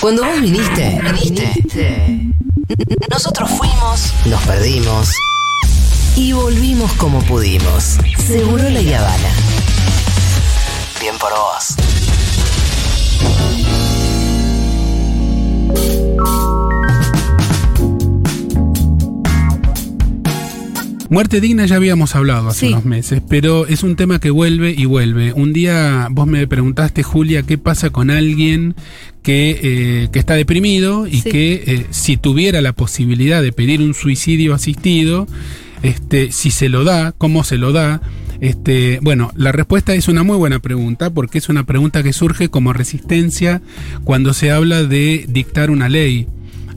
Cuando vos viniste, viniste. Nosotros fuimos, nos perdimos y volvimos como pudimos. Seguro la Habana. Bien por vos. Muerte digna ya habíamos hablado hace Sí. unos meses, pero es un tema que vuelve y vuelve. Un día vos me preguntaste, Julia, qué pasa con alguien que, eh, que está deprimido y Sí. que eh, si tuviera la posibilidad de pedir un suicidio asistido, este, si se lo da, cómo se lo da. Este, bueno, la respuesta es una muy buena pregunta porque es una pregunta que surge como resistencia cuando se habla de dictar una ley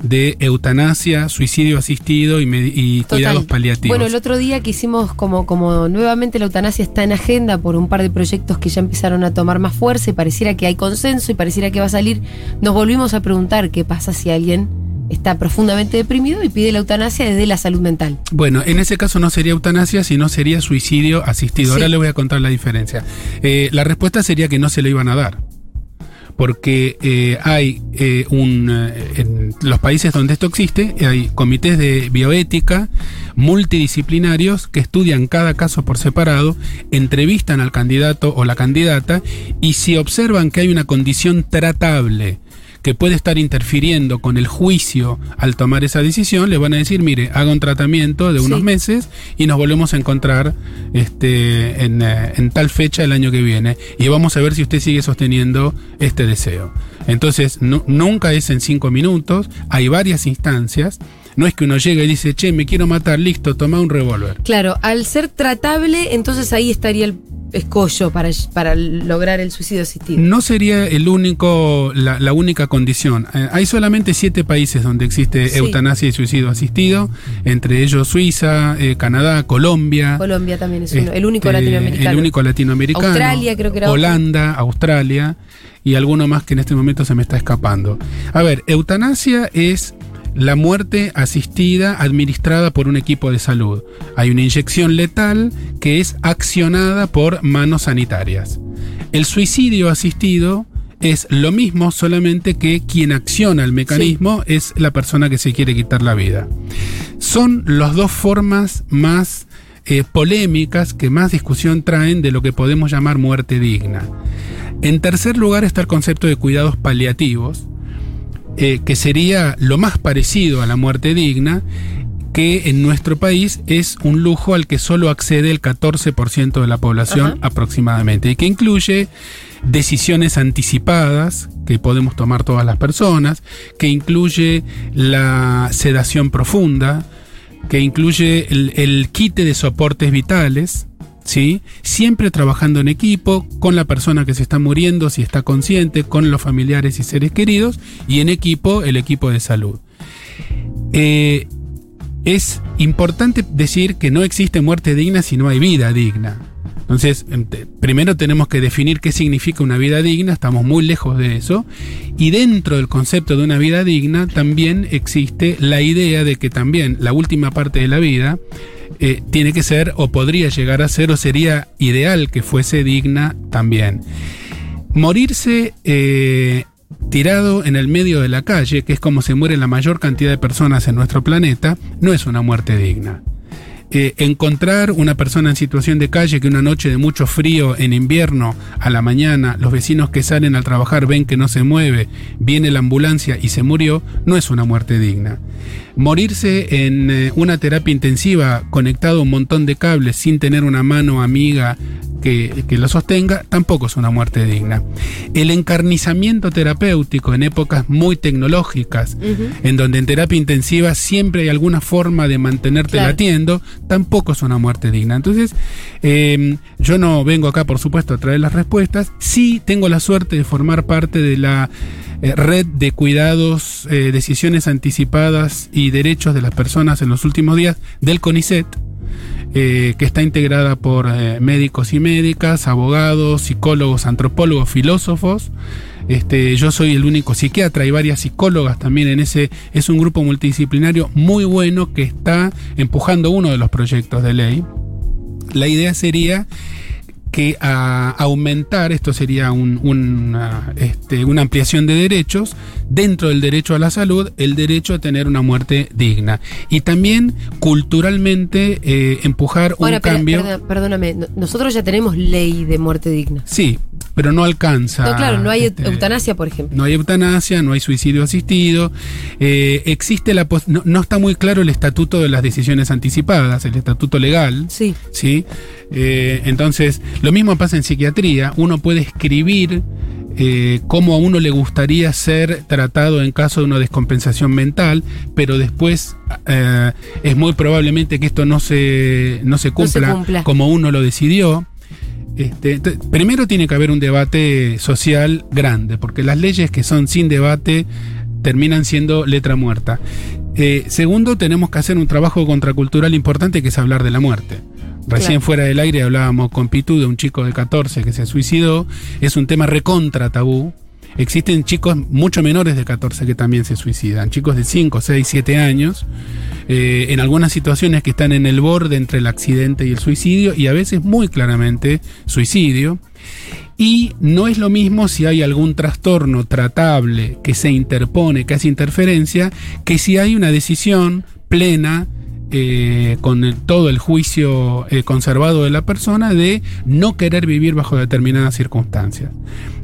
de eutanasia, suicidio asistido y, cuidados paliativos. Bueno, el otro día que hicimos como, como nuevamente la eutanasia está en agenda por un par de proyectos que ya empezaron a tomar más fuerza y pareciera que hay consenso y pareciera que va a salir, nos volvimos a preguntar qué pasa si alguien está profundamente deprimido y pide la eutanasia desde la salud mental. Bueno, en ese caso no sería eutanasia, sino sería suicidio asistido. Ahora le voy a contar la diferencia. Eh, la respuesta sería que no se lo iban a dar. Porque eh, hay eh, un. eh, en los países donde esto existe, hay comités de bioética multidisciplinarios que estudian cada caso por separado, entrevistan al candidato o la candidata y si observan que hay una condición tratable que puede estar interfiriendo con el juicio al tomar esa decisión, le van a decir, mire, haga un tratamiento de unos Sí. meses y nos volvemos a encontrar este, en, eh, en tal fecha el año que viene. Y vamos a ver si usted sigue sosteniendo este deseo. Entonces, nu- nunca es en cinco minutos, hay varias instancias. No es que uno llega y dice, che, me quiero matar, listo, toma un revólver. Claro, al ser tratable, entonces ahí estaría el escollo para, para lograr el suicidio asistido. No sería el único, la, la única condición. Eh, hay solamente siete países donde existe Sí. eutanasia y suicidio asistido, entre ellos Suiza, eh, Canadá, Colombia. Colombia también es uno, el único este, latinoamericano. El único latinoamericano. Australia creo que era otro. Holanda, Australia y alguno más que en este momento se me está escapando. A ver, eutanasia es la muerte asistida administrada por un equipo de salud. Hay una inyección letal que es accionada por manos sanitarias. El suicidio asistido es lo mismo, solamente que quien acciona el mecanismo es la persona que se quiere quitar la vida. Son las dos formas más eh, polémicas que más discusión traen de lo que podemos llamar muerte digna. En tercer lugar está el concepto de cuidados paliativos, eh, que sería lo más parecido a la muerte digna, que en nuestro país es un lujo al que solo accede el 14% de la población Ajá. aproximadamente, y que incluye decisiones anticipadas que podemos tomar todas las personas, que incluye la sedación profunda, que incluye el, el quite de soportes vitales, Siempre trabajando en equipo, con la persona que se está muriendo, si está consciente, con los familiares y seres queridos, y en equipo, el equipo de salud. Eh, es importante decir que no existe muerte digna si no hay vida digna. Entonces, primero tenemos que definir qué significa una vida digna, estamos muy lejos de eso, y dentro del concepto de una vida digna también existe la idea de que también la última parte de la vida eh, tiene que ser o podría llegar a ser o sería ideal que fuese digna también. Morirse eh, tirado en el medio de la calle, que es como se muere la mayor cantidad de personas en nuestro planeta, no es una muerte digna. Eh, encontrar una persona en situación de calle que una noche de mucho frío en invierno, a la mañana, los vecinos que salen al trabajar ven que no se mueve, viene la ambulancia y se murió, no es una muerte digna. Morirse en eh, una terapia intensiva conectado a un montón de cables sin tener una mano amiga que, que lo sostenga, tampoco es una muerte digna. El encarnizamiento terapéutico en épocas muy tecnológicas, en donde en terapia intensiva siempre hay alguna forma de mantenerte Claro. latiendo, tampoco es una muerte digna. Entonces, eh, yo no vengo acá, por supuesto, a traer las respuestas. Sí tengo la suerte de formar parte de la eh, red de cuidados, eh, decisiones anticipadas y derechos de las personas en los últimos días del CONICET. Eh, que está integrada por eh, médicos y médicas, abogados, psicólogos, antropólogos, filósofos. Este, yo soy el único psiquiatra, hay varias psicólogas también en ese. Es un grupo multidisciplinario muy bueno que está empujando uno de los proyectos de ley. La idea sería que a aumentar, esto sería un- una, este, una ampliación de derechos, dentro del derecho a la salud, el derecho a tener una muerte digna. Y también culturalmente eh, empujar un cambio. perdóname, no- nosotros ya tenemos ley de muerte digna. Sí, pero no alcanza. No, claro, no hay este, eutanasia, por ejemplo. No hay eutanasia, no hay suicidio asistido. eh, existe la pos- no, no está muy claro el estatuto de las decisiones anticipadas, el estatuto legal. Sí. ¿sí? Eh, entonces, lo mismo pasa en psiquiatría. Uno puede escribir eh, cómo a uno le gustaría ser tratado en caso de una descompensación mental, pero después eh, es muy probablemente que esto no se, no se cumpla, cumpla. como uno lo decidió. Este, primero tiene que haber un debate social grande, porque las leyes que son sin debate terminan siendo letra muerta. Eh, segundo, tenemos que hacer un trabajo contracultural importante que es hablar de la muerte. Recién Claro. fuera del aire hablábamos con Pitu de un chico de 14 que se suicidó. Es un tema recontra tabú. Existen chicos mucho menores de 14 que también se suicidan. Chicos de 5, 6, 7 años. eh, en algunas situaciones que están en el borde entre el accidente y el suicidio. Y a veces muy claramente suicidio. Y no es lo mismo si hay algún trastorno tratable que se interpone, que hace interferencia, que si hay una decisión plena, eh, con todo el juicio eh, conservado de la persona, de no querer vivir bajo determinadas circunstancias.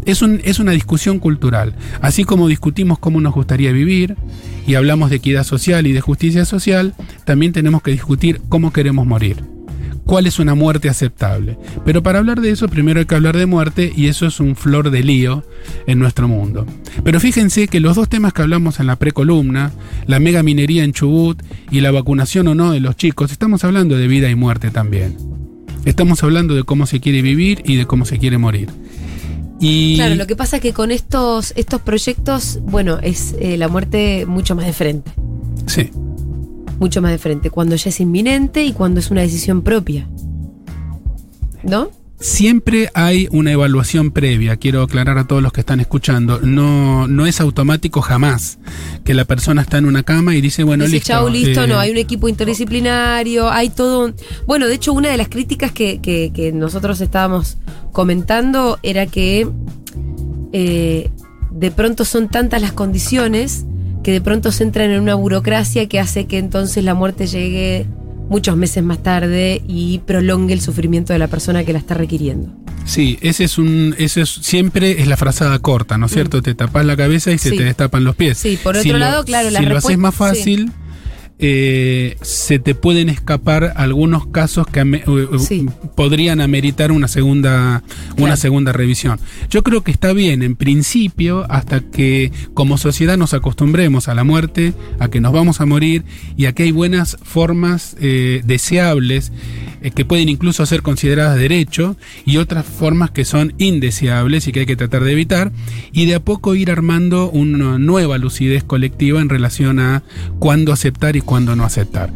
Es, un- es una discusión cultural. Así como discutimos cómo nos gustaría vivir y hablamos de equidad social y de justicia social, también tenemos que discutir cómo queremos morir cuál es una muerte aceptable. Pero para hablar de eso, primero hay que hablar de muerte y eso es un flor de lío en nuestro mundo. Pero fíjense que los dos temas que hablamos en la precolumna, la mega minería en Chubut y la vacunación o no de los chicos, estamos hablando de vida y muerte también. Estamos hablando de cómo se quiere vivir y de cómo se quiere morir. Y Claro, lo que pasa es que con estos, estos proyectos, bueno, es eh, la muerte mucho más de frente. sí, Mucho más de frente. Cuando ya es inminente y cuando es una decisión propia. ¿No? Siempre hay una evaluación previa, quiero aclarar a todos los que están escuchando. No, no es automático jamás que la persona está en una cama y dice, bueno, Dice, listo. chau, listo, eh, no, hay un equipo interdisciplinario, hay todo. Bueno, de hecho, una de las críticas que, que- que nosotros estábamos comentando era que eh, de pronto son tantas las condiciones que de pronto se entran en una burocracia que hace que entonces la muerte llegue muchos meses más tarde y prolongue el sufrimiento de la persona que la está requiriendo. Sí, ese es un, ese es, siempre es la frazada corta, ¿no es cierto? Te tapas la cabeza y se Mm. Sí. te destapan los pies. Sí, por Si otro lo- lado, claro, la Si lo haces más fácil, eh, se te pueden escapar algunos casos que ame- Sí. podrían ameritar una segunda, una Claro. segunda revisión. Yo creo que está bien, en principio, hasta que como sociedad nos acostumbremos a la muerte, a que nos vamos a morir y a que hay buenas formas eh, deseables eh, que pueden incluso ser consideradas derecho y otras formas que son indeseables y que hay que tratar de evitar y de a poco ir armando una nueva lucidez colectiva en relación a cuándo aceptar y cuándo no aceptar.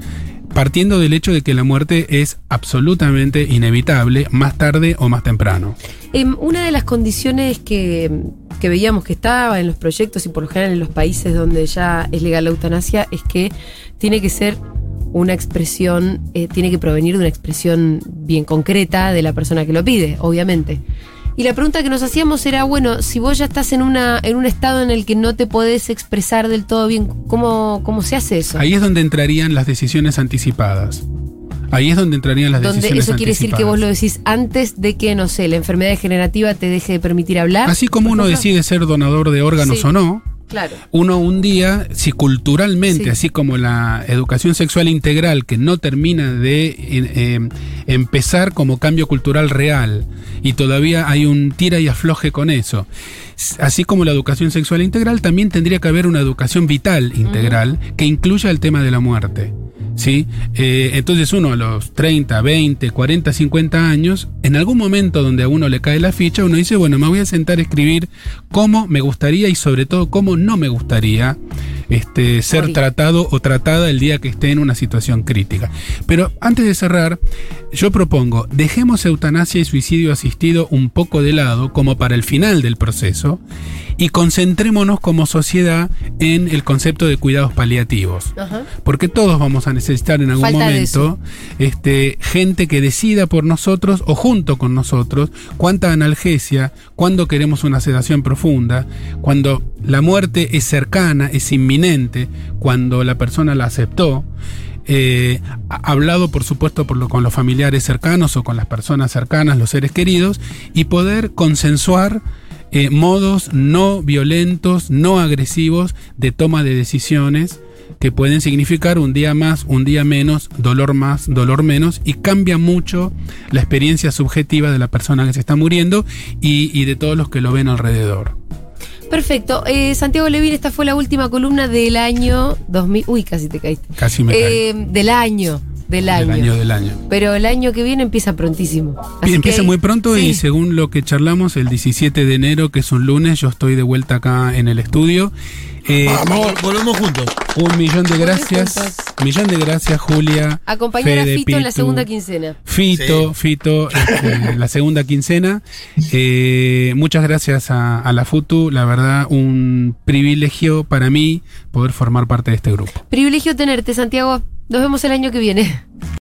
Partiendo del hecho de que la muerte es absolutamente inevitable, más tarde o más temprano. Em, una de las condiciones que, que veíamos que estaba en los proyectos y por lo general en los países donde ya es legal la eutanasia es que tiene que ser una expresión, eh, tiene que provenir de una expresión bien concreta de la persona que lo pide, obviamente. Y la pregunta que nos hacíamos era, bueno, si vos ya estás en, una, en un estado en el que no te podés expresar del todo bien, ¿cómo, cómo se hace eso? Ahí es donde entrarían las decisiones anticipadas. Ahí es donde entrarían las Donde decisiones eso quiere decir que vos lo anticipadas. decís antes de que, no sé, la enfermedad degenerativa te deje de permitir hablar. Así como uno decide ser donador de órganos Sí. o no, Claro. uno un día, si culturalmente, Sí. así como la educación sexual integral, que no termina de eh, eh, empezar como cambio cultural real, y todavía hay un tira y afloje con eso, así como la educación sexual integral, también tendría que haber una educación vital integral que incluya el tema de la muerte. ¿Sí? Eh, entonces uno a los 30, 20, 40, 50 años, en algún momento donde a uno le cae la ficha, uno dice, bueno, me voy a sentar a escribir cómo me gustaría y sobre todo cómo no me gustaría este, ser Morir. tratado o tratada el día que esté en una situación crítica. Pero antes de cerrar, yo propongo, dejemos eutanasia y suicidio asistido un poco de lado como para el final del proceso y concentrémonos como sociedad en el concepto de cuidados paliativos. Ajá. Porque todos vamos a necesitar en algún Falta momento este, gente que decida por nosotros o junto con nosotros cuánta analgesia, cuándo queremos una sedación profunda, cuando la muerte es cercana, es inminente, cuando la persona la aceptó. eh, ha- hablado por supuesto con los familiares cercanos o con las personas cercanas, los seres queridos, y poder consensuar eh, modos no violentos, no agresivos de toma de decisiones que pueden significar un día más, un día menos, dolor más, dolor menos, y cambia mucho la experiencia subjetiva de la persona que se está muriendo y de todos los que lo ven alrededor. Perfecto. Eh, Santiago Levin, esta fue la última columna del año 2000. Uy, casi te caíste. Casi me Eh, del año. Del año. Del año del año. Pero el año que viene empieza prontísimo. Así empieza que- muy pronto y según lo que charlamos, el 17 de enero, que es un lunes, yo estoy de vuelta acá en el estudio. Eh, Vamos, volvemos juntos. un millón de gracias. juntos. Millón de gracias, Julia. Acompañar a Fede, Fito en la segunda quincena. Fito, Fito, este, la segunda quincena. Eh, muchas gracias a, a la FUTU, la verdad, un privilegio para mí poder formar parte de este grupo. Privilegio tenerte, Santiago. Nos vemos el año que viene.